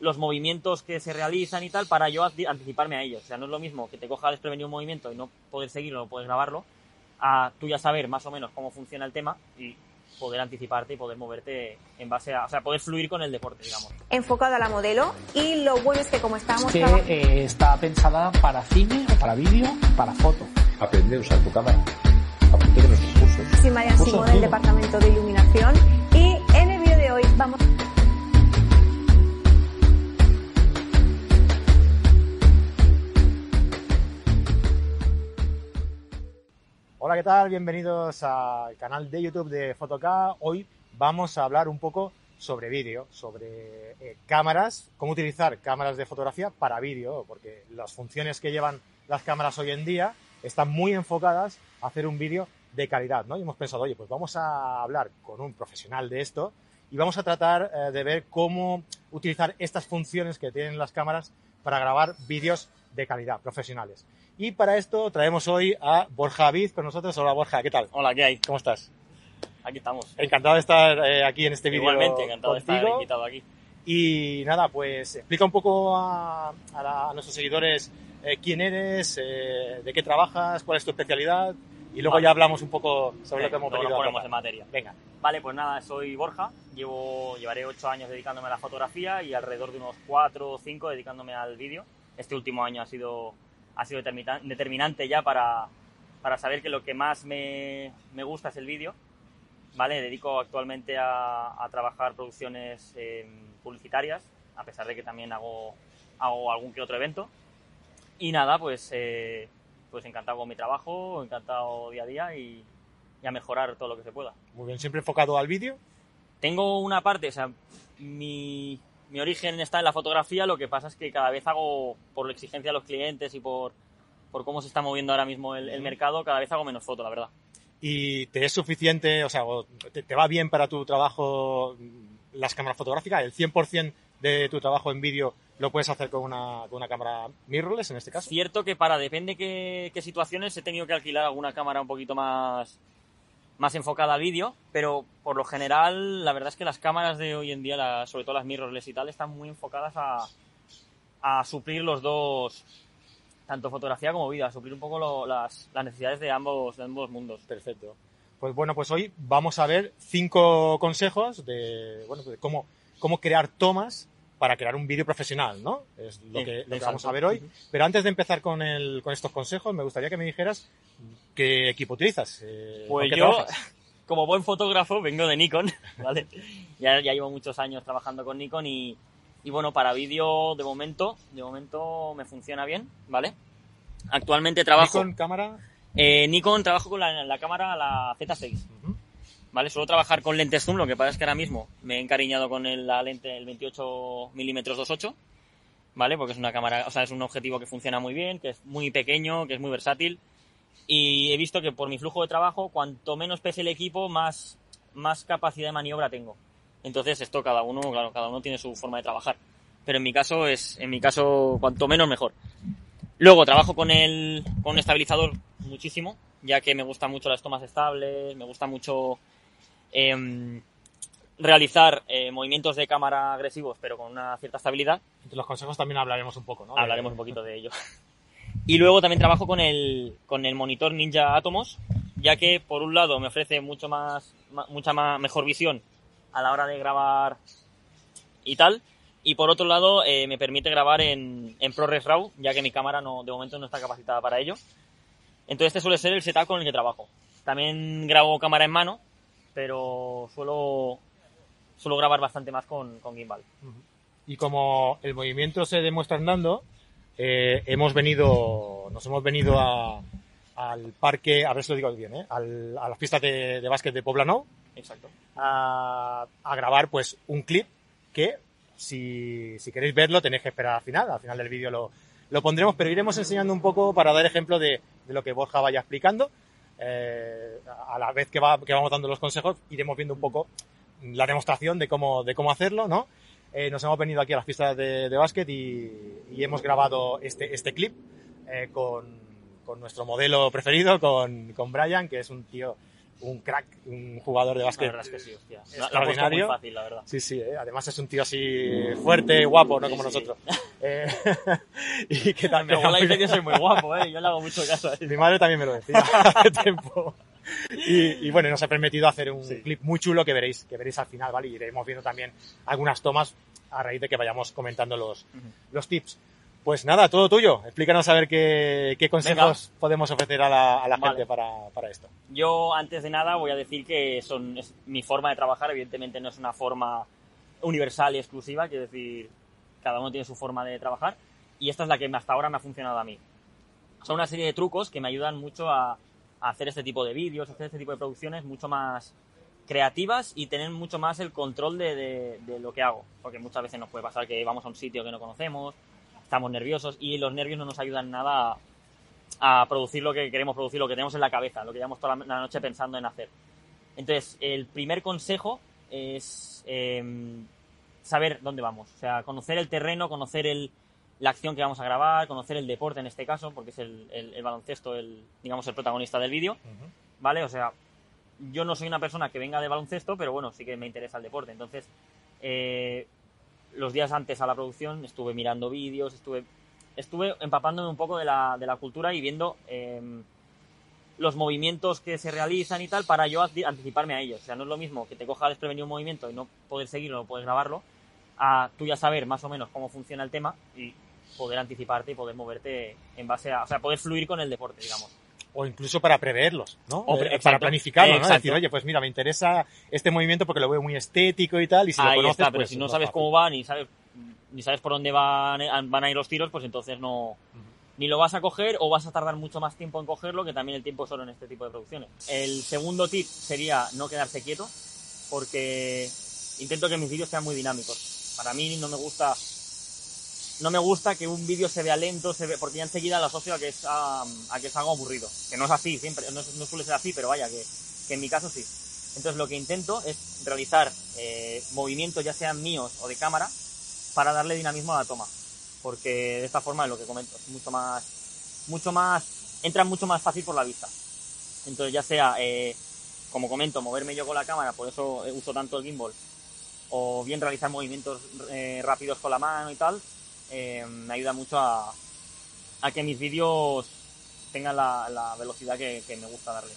los movimientos que se realizan y tal para yo anticiparme a ellos. O sea, no es lo mismo que te coja desprevenido un movimiento y no poder seguirlo, no poder grabarlo, a tú ya saber más o menos cómo funciona el tema y poder anticiparte y poder moverte en base a, o sea, poder fluir con el deporte, digamos. enfocado a la modelo y lo bueno es que como estábamos que eh, está pensada para cine, o para vídeo, para foto. Aprende a usar tu cámara. Apunte de nuestros cursos. soy Marian Cursos Simón del departamento de iluminación ¿qué tal? Bienvenidos al canal de YouTube de Photocá. Hoy vamos a hablar un poco sobre vídeo, sobre eh, cámaras, cómo utilizar cámaras de fotografía para vídeo, porque las funciones que llevan las cámaras hoy en día están muy enfocadas a hacer un vídeo de calidad, ¿no? Y hemos pensado, oye, pues vamos a hablar con un profesional de esto y vamos a tratar eh, de ver cómo utilizar estas funciones que tienen las cámaras para grabar vídeos de calidad, profesionales. Y para esto traemos hoy a Borja Aviz con nosotros. Hola Borja, ¿qué tal? Hola, ¿qué hay? ¿Cómo estás? Aquí estamos. Encantado de estar eh, aquí en este vídeo Igualmente, encantado de estar invitado aquí. Y nada, pues explica un poco a, a la- a nuestros seguidores eh, quién eres, eh, de qué trabajas, cuál es tu especialidad y luego Vale. ya hablamos un poco sobre lo que hemos venido a ponemos tratar. en materia. Venga, Vale, pues nada, soy Borja, llevo, llevaré ocho años dedicándome a la fotografía y alrededor de unos cuatro o cinco dedicándome al vídeo. Este último año ha sido, ha sido determina- determinante ya para, para saber que lo que más me, me gusta es el vídeo. Vale, dedico actualmente a, a trabajar producciones eh, publicitarias, a pesar de que también hago, hago algún que otro evento. Y nada, pues, eh, pues encantado con mi trabajo, encantado día a día y, y a mejorar todo lo que se pueda. muy bien, siempre enfocado al vídeo. Tengo una parte, o sea, mi, mi origen está en la fotografía, lo que pasa es que cada vez hago, por la exigencia de los clientes y por, por cómo se está moviendo ahora mismo el, el mercado, cada vez hago menos foto, la verdad. y te es suficiente, o sea, te, te va bien para tu trabajo las cámaras fotográficas, el 100% de tu trabajo en vídeo lo puedes hacer con una, con una cámara mirrorless en este caso. Cierto que para, depende qué, qué situaciones, he tenido que alquilar alguna cámara un poquito más, más enfocada a vídeo, pero por lo general, la verdad es que las cámaras de hoy en día, sobre todo las mirrorless y tal, están muy enfocadas a, a suplir los dos, tanto fotografía como vídeo, a suplir un poco lo- las, las necesidades de ambos, de ambos mundos. Perfecto. Pues bueno, pues hoy vamos a ver cinco consejos de, bueno, de cómo, cómo crear tomas para crear un vídeo profesional, ¿no? Es lo Sí, que, lo que vamos a ver hoy. Pero antes de empezar con, el, con estos consejos, me gustaría que me dijeras qué equipo utilizas. eh, Pues ¿con qué yo, trabajas? como buen fotógrafo, vengo de Nikon, ¿vale? Ya, ya llevo muchos años trabajando con Nikon y, y bueno, para vídeo, de momento, de momento me funciona bien, ¿vale? Actualmente trabajo... Nikon, cámara. Eh, Nikon trabajo con la, la cámara, la Z6, Ujú. ¿Vale? Suelo trabajar con lentes zoom, lo que pasa es que ahora mismo me he encariñado con el- la lente el 28 mm 2.8, ¿vale? Porque es una cámara, o sea, es un objetivo que funciona muy bien, que es muy pequeño, que es muy versátil. Y he visto que por mi flujo de trabajo, cuanto menos pese el equipo, más, más capacidad de maniobra tengo. Entonces, esto cada uno, claro, cada uno tiene su forma de trabajar. Pero en mi caso es, en mi caso, cuanto menos mejor. Luego trabajo con el, con un estabilizador muchísimo, ya que me gustan mucho las tomas estables, me gusta mucho em, realizar eh, movimientos de cámara agresivos, pero con una cierta estabilidad. Entre los consejos también hablaremos un poco, ¿no? Hablaremos un poquito de ello. Y luego también trabajo con el, con el monitor Ninja Atomos, ya que por un lado me ofrece mucho más, mucha más, mejor visión a la hora de grabar y tal. Y por otro lado eh, me permite grabar en, en ProRes RAW, ya que mi cámara no, de momento no está capacitada para ello. Entonces este suele ser el setup con el que trabajo. También grabo cámara en mano, pero suelo, suelo grabar bastante más con, con gimbal. Y como el movimiento se demuestra andando, eh, hemos venido, nos hemos venido a- al parque, a ver si lo digo bien, ¿eh? Al- a las pistas de, de básquet de Poblenou, Exacto. a, a grabar pues un clip que si, si queréis verlo tenéis que esperar al final, al final del vídeo lo, lo pondremos, pero iremos enseñando un poco para dar ejemplo de, de lo que Borja vaya explicando. Eh, a la vez que, va, que vamos dando los consejos, iremos viendo un poco la demostración de cómo, de cómo hacerlo, ¿no? Eh, nos hemos venido aquí a las pistas de, de básquet y, hemos grabado este, este clip eh, con, con nuestro modelo preferido, con, con Brian, que es un tío un crack, un jugador de La básquet verdad es que sí, hostia. La- La, extraordinario. muy fácil, la verdad. Sí, sí, ¿eh? además es un tío así fuerte, guapo, no como Sí, sí. nosotros. Eh, y que Mi también... abuela dice que soy muy guapo, ¿eh? Yo le hago mucho caso a eso. Mi madre también me lo decía hace tiempo. Y, y bueno, nos ha permitido hacer un Sí. clip muy chulo que veréis, que veréis al final, ¿vale? Y iremos viendo también algunas tomas a raíz de que vayamos comentando los, Ujú. los tips. Pues nada, todo tuyo. Explícanos a ver qué, qué consejos podemos ofrecer a la, a la Vale. gente para, para esto. Yo, antes de nada, voy a decir que son, es mi forma de trabajar. Evidentemente no es una forma universal y exclusiva, quiero decir, cada uno tiene su forma de trabajar. Y esta es la que hasta ahora me ha funcionado a mí. Son una serie de trucos que me ayudan mucho a, a hacer este tipo de vídeos, a hacer este tipo de producciones mucho más creativas y tener mucho más el control de, de- de lo que hago. Porque muchas veces nos puede pasar que vamos a un sitio que no conocemos, estamos nerviosos y los nervios no nos ayudan nada a, a producir lo que queremos producir, lo que tenemos en la cabeza, lo que llevamos toda la, la noche pensando en hacer. Entonces, el primer consejo es em, saber dónde vamos. O sea, conocer el terreno, conocer el, la acción que vamos a grabar, conocer el deporte en este caso, porque es el, el- el baloncesto, el, digamos, el protagonista del vídeo. ¿vale? O sea, yo no soy una persona que venga de baloncesto, pero bueno, sí que me interesa el deporte. Entonces, eh, los días antes a la producción estuve mirando vídeos, estuve, estuve empapándome un poco de la, de la cultura y viendo eh, los movimientos que se realizan y tal para yo anticiparme a ellos. O sea, no es lo mismo que te coja desprevenido un movimiento y no poder seguirlo, no poder grabarlo, a tú ya saber más o menos cómo funciona el tema y poder anticiparte y poder moverte en base a, o sea, poder fluir con el deporte, digamos. O incluso para preverlos, ¿no? O pre- Eh, exacto. para planificarlo, ¿no? Decir, oye, pues mira, me interesa este movimiento porque lo veo muy estético y tal, y si lo Ahí conoces, está, pero pues si no sabes cómo va ni sabes ni sabes por dónde van, van a ir los tiros, pues entonces no ni lo vas a coger o vas a tardar mucho más tiempo en cogerlo, que también el tiempo es oro en este tipo de producciones. El segundo tip sería no quedarse quieto, porque intento que mis vídeos sean muy dinámicos. Para mí no me gusta no me gusta que un vídeo se vea lento, se ve, porque ya enseguida lo asocio a que es a, a que es algo aburrido. Que no es así, siempre, no, no suele ser así, pero vaya, que, en mi caso sí. Entonces lo que intento es realizar eh, movimientos ya sean míos o de cámara para darle dinamismo a la toma. Porque de esta forma es lo que comento, es mucho más, mucho más, entra mucho más fácil por la vista. Entonces ya sea, eh, como comento, moverme yo con la cámara, por eso eh, uso tanto el gimbal, o bien realizar movimientos rápidos con la mano y tal, eh, me ayuda mucho a, a que mis vídeos tengan la, la velocidad que, que me gusta darle.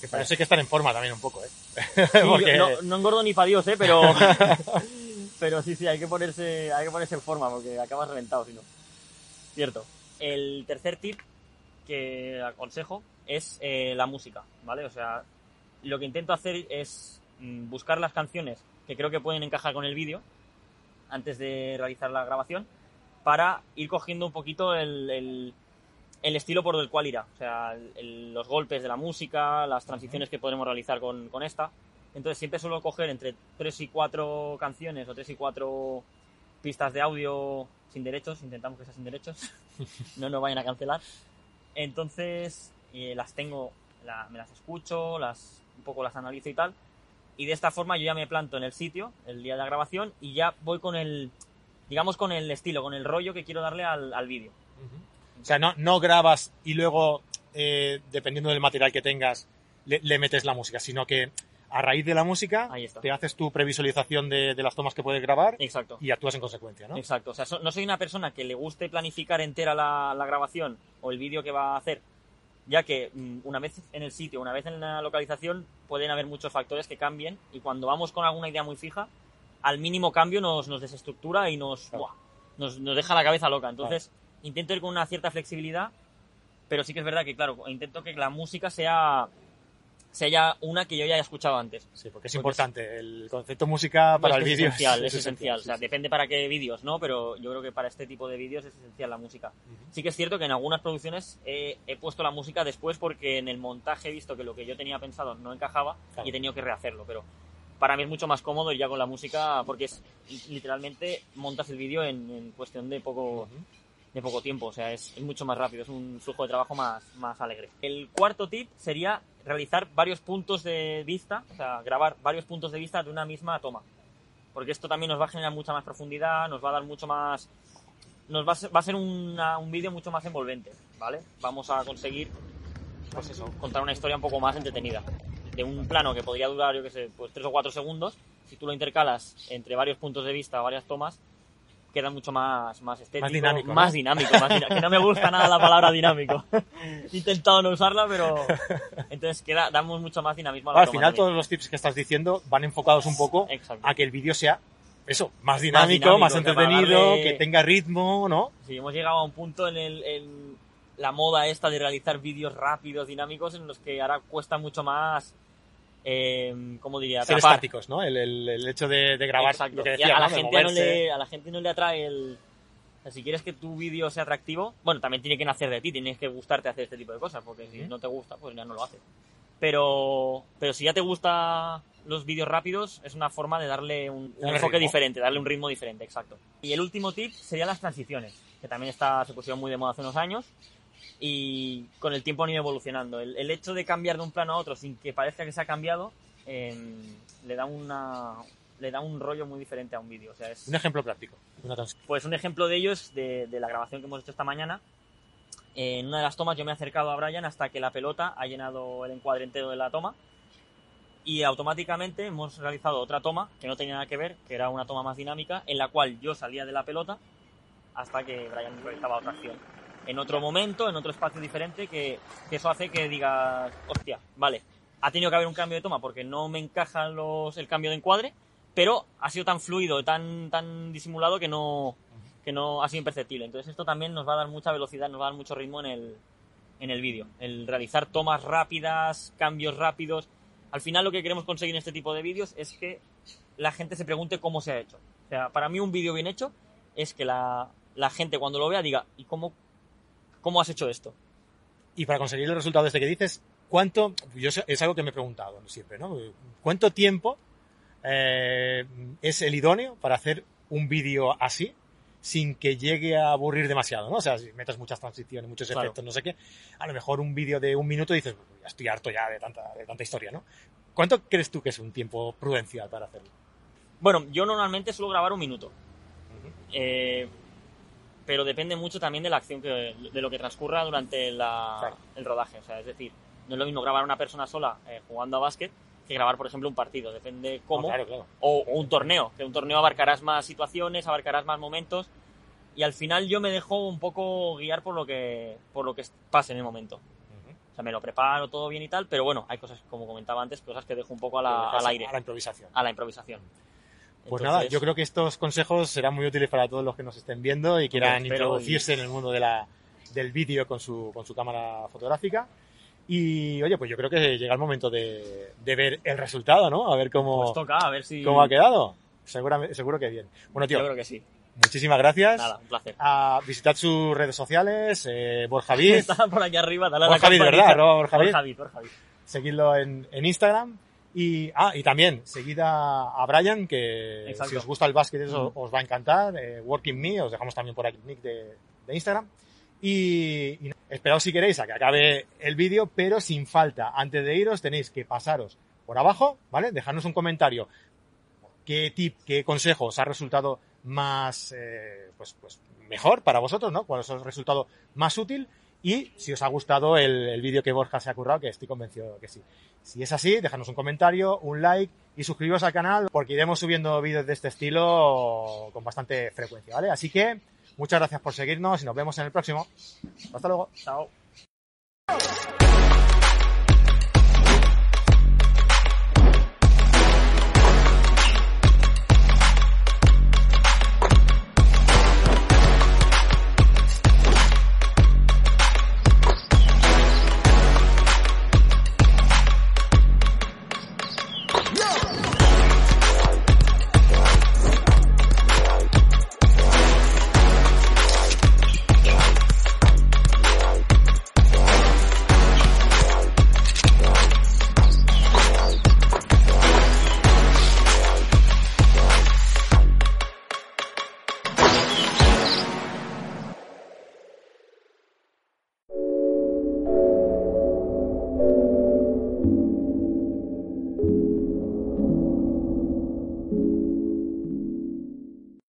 Que parece que están en forma también un poco, ¿eh? Sí, Porque- yo no, no engordo ni para Dios, ¿eh? Pero, pero sí, sí, hay que, ponerse, hay que ponerse en forma porque acabas reventado si no. Cierto. El tercer tip que aconsejo es eh, la música, ¿vale? O sea, lo que intento hacer es mm, buscar las canciones que creo que pueden encajar con el vídeo antes de realizar la grabación para ir cogiendo un poquito el, el- el estilo por el cual irá. O sea, el- los golpes de la música, las transiciones que podremos realizar con, con esta. Entonces siempre suelo coger entre 3 y 4 canciones o 3 y 4 pistas de audio sin derechos, intentamos que sea sin derechos, no nos vayan a cancelar. Entonces eh, las tengo, la- me las escucho, las un poco las analizo y tal. Y de esta forma yo ya me planto en el sitio, el día de la grabación, y ya voy con el, digamos, con el estilo, con el rollo que quiero darle al, al vídeo. O sea, no, no grabas y luego, eh, dependiendo del material que tengas, le, le metes la música, sino que a raíz de la música te haces tu previsualización de, de las tomas que puedes grabar Exacto. y actúas en consecuencia, ¿no? Exacto, o sea, so- no soy una persona que le guste planificar entera la, la grabación o el vídeo que va a hacer, ya que mm, una vez en el sitio, una vez en la localización, pueden haber muchos factores que cambien y cuando vamos con alguna idea muy fija, al mínimo cambio nos, nos desestructura y nos, Claro. ¡buah! nos, nos deja la cabeza loca. Entonces, intento ir con una cierta flexibilidad, pero sí que es verdad que, claro, intento que la música sea, sea una que yo ya haya escuchado antes. Sí, porque es Porque importante. El concepto música para el que es vídeo esencial, es esencial. O sea, depende para qué vídeos, ¿no? Pero yo creo que para este tipo de vídeos es esencial la música. Sí que es cierto que en algunas producciones he, he puesto la música después porque en el montaje he visto que lo que yo tenía pensado no encajaba Claro. y he tenido que rehacerlo. Pero para mí es mucho más cómodo ir ya con la música porque es literalmente montas el vídeo en, en cuestión de poco, de poco tiempo. O sea, es, es mucho más rápido, es un flujo de trabajo más, más alegre. El cuarto tip sería realizar varios puntos de vista, o sea, grabar varios puntos de vista de una misma toma. Porque esto también nos va a generar mucha más profundidad, nos va a dar mucho más... Nos va a ser, va a ser una- un vídeo mucho más envolvente, ¿vale? Vamos a conseguir, pues eso, contar una historia un poco más entretenida. De un plano que podría durar, yo que sé, pues tres o cuatro segundos, si tú lo intercalas entre varios puntos de vista, varias tomas, queda mucho más, más estético, Más dinámico, ¿no? más dinámico, más dinámico, que no me gusta nada la palabra dinámico. He intentado no usarla, pero entonces queda, damos mucho más dinamismo a la Al final todos los tips que estás diciendo van enfocados un poco Exacto. a que el vídeo sea eso, más dinámico, dinámico, más que entretenido, darle- que tenga ritmo, ¿no? Sí, hemos llegado a un punto en, el, en la moda esta de realizar vídeos rápidos, dinámicos, en los que ahora cuesta mucho más, eh, ¿cómo diría? Ser Atrapar. estáticos, ¿no? El, el- el hecho de, de grabar Exacto. lo que decía, a, la ¿no? De gente no le, a la gente no le atrae el... o sea, si quieres que tu vídeo sea atractivo, bueno, también tiene que nacer de ti, tienes que gustarte hacer este tipo de cosas, porque si Ujú. no te gusta, pues ya no lo haces. Pero, pero si ya te gusta los vídeos rápidos, es una forma de darle un, un enfoque diferente, darle un ritmo diferente, exacto. Y el último tip serían las transiciones, que también está, se pusieron muy de moda hace unos años y con el tiempo han ido evolucionando. El, el hecho de cambiar de un plano a otro sin que parezca que se ha cambiado, em, le da una le da un rollo muy diferente a un vídeo. O sea, es, Un ejemplo práctico. Una pues un ejemplo de ello es de, de la grabación que hemos hecho esta mañana. En una de las tomas yo me he acercado a Brian hasta que la pelota ha llenado el encuadre entero de la toma y automáticamente hemos realizado otra toma que no tenía nada que ver, que era una toma más dinámica, en la cual yo salía de la pelota hasta que Brian realizaba otra acción. En otro momento, en otro espacio diferente, que, que eso hace que digas, hostia, vale, ha tenido que haber un cambio de toma porque no me encaja los, el cambio de encuadre, pero ha sido tan fluido, tan, tan disimulado que no, que no ha sido imperceptible. Entonces esto también nos va a dar mucha velocidad, nos va a dar mucho ritmo en el, en el vídeo. El realizar tomas rápidas, cambios rápidos. Al final lo que queremos conseguir en este tipo de vídeos es que la gente se pregunte cómo se ha hecho. O sea, para mí un vídeo bien hecho es que la, la gente cuando lo vea diga, ¿y cómo, cómo has hecho esto? Y para conseguir el resultado este que dices, ¿cuánto? Yo es algo que me he preguntado siempre, ¿no? ¿Cuánto tiempo eh, es el idóneo para hacer un vídeo así sin que llegue a aburrir demasiado, ¿no? O sea, si metes muchas transiciones, muchos Claro. efectos, no sé qué, a lo mejor un vídeo de un minuto dices, "Uy, ya estoy harto ya de tanta, de tanta historia, ¿no? ¿Cuánto crees tú que es un tiempo prudencial para hacerlo? Bueno, yo normalmente suelo grabar un minuto. Eh, pero depende mucho también de la acción que, de lo que transcurra durante la- el rodaje. O sea, es decir, no es lo mismo grabar una persona sola eh, jugando a básquet que grabar, por ejemplo, un partido. Depende cómo. No, claro, claro. O, o un torneo. Que un torneo abarcarás más situaciones, abarcarás más momentos. Y al final yo me dejo un poco guiar por lo que, por lo que pase en el momento. O sea, me lo preparo todo bien y tal, pero bueno, hay cosas, como comentaba antes, cosas que dejo un poco a la- al aire, A la improvisación. a la improvisación. Pues Entonces, nada, yo creo que estos consejos serán muy útiles para todos los que nos estén viendo y quieran introducirse en el mundo de la, del vídeo con su, con su cámara fotográfica. Y oye, pues yo creo que llega el momento de, de ver el resultado, ¿no? A ver cómo, Pues toca, a ver si. cómo ha quedado. Seguramente, seguro que bien. Bueno, Yo tío, creo que sí. muchísimas gracias. Nada, un placer. A visitad sus redes sociales, eh, Borja Vid, Está por aquí arriba, dale a la Borja Vid. ¿verdad? Borja Vid. Borja Vid, Borja Vid. seguidlo en, en Instagram. Y, ah, y también, seguid a, Brian, que Exacto. si os gusta el básquet eso os va a encantar. Eh, Working Me, os dejamos también por aquí el nick de, de Instagram. Y, y esperaos si queréis a que acabe el vídeo, pero sin falta. Antes de iros tenéis que pasaros por abajo, ¿vale? Dejarnos un comentario. ¿Qué tip, qué consejo os ha resultado más, eh, pues, pues mejor para vosotros, ¿no? ¿Cuál os ha resultado más útil? Y si os ha gustado el, el vídeo que Borja se ha currado, que estoy convencido que sí. Si es así, dejadnos un comentario, un like y suscribiros al canal porque iremos subiendo vídeos de este estilo con bastante frecuencia, ¿vale? Así que muchas gracias por seguirnos y nos vemos en el próximo. Hasta luego. Chao.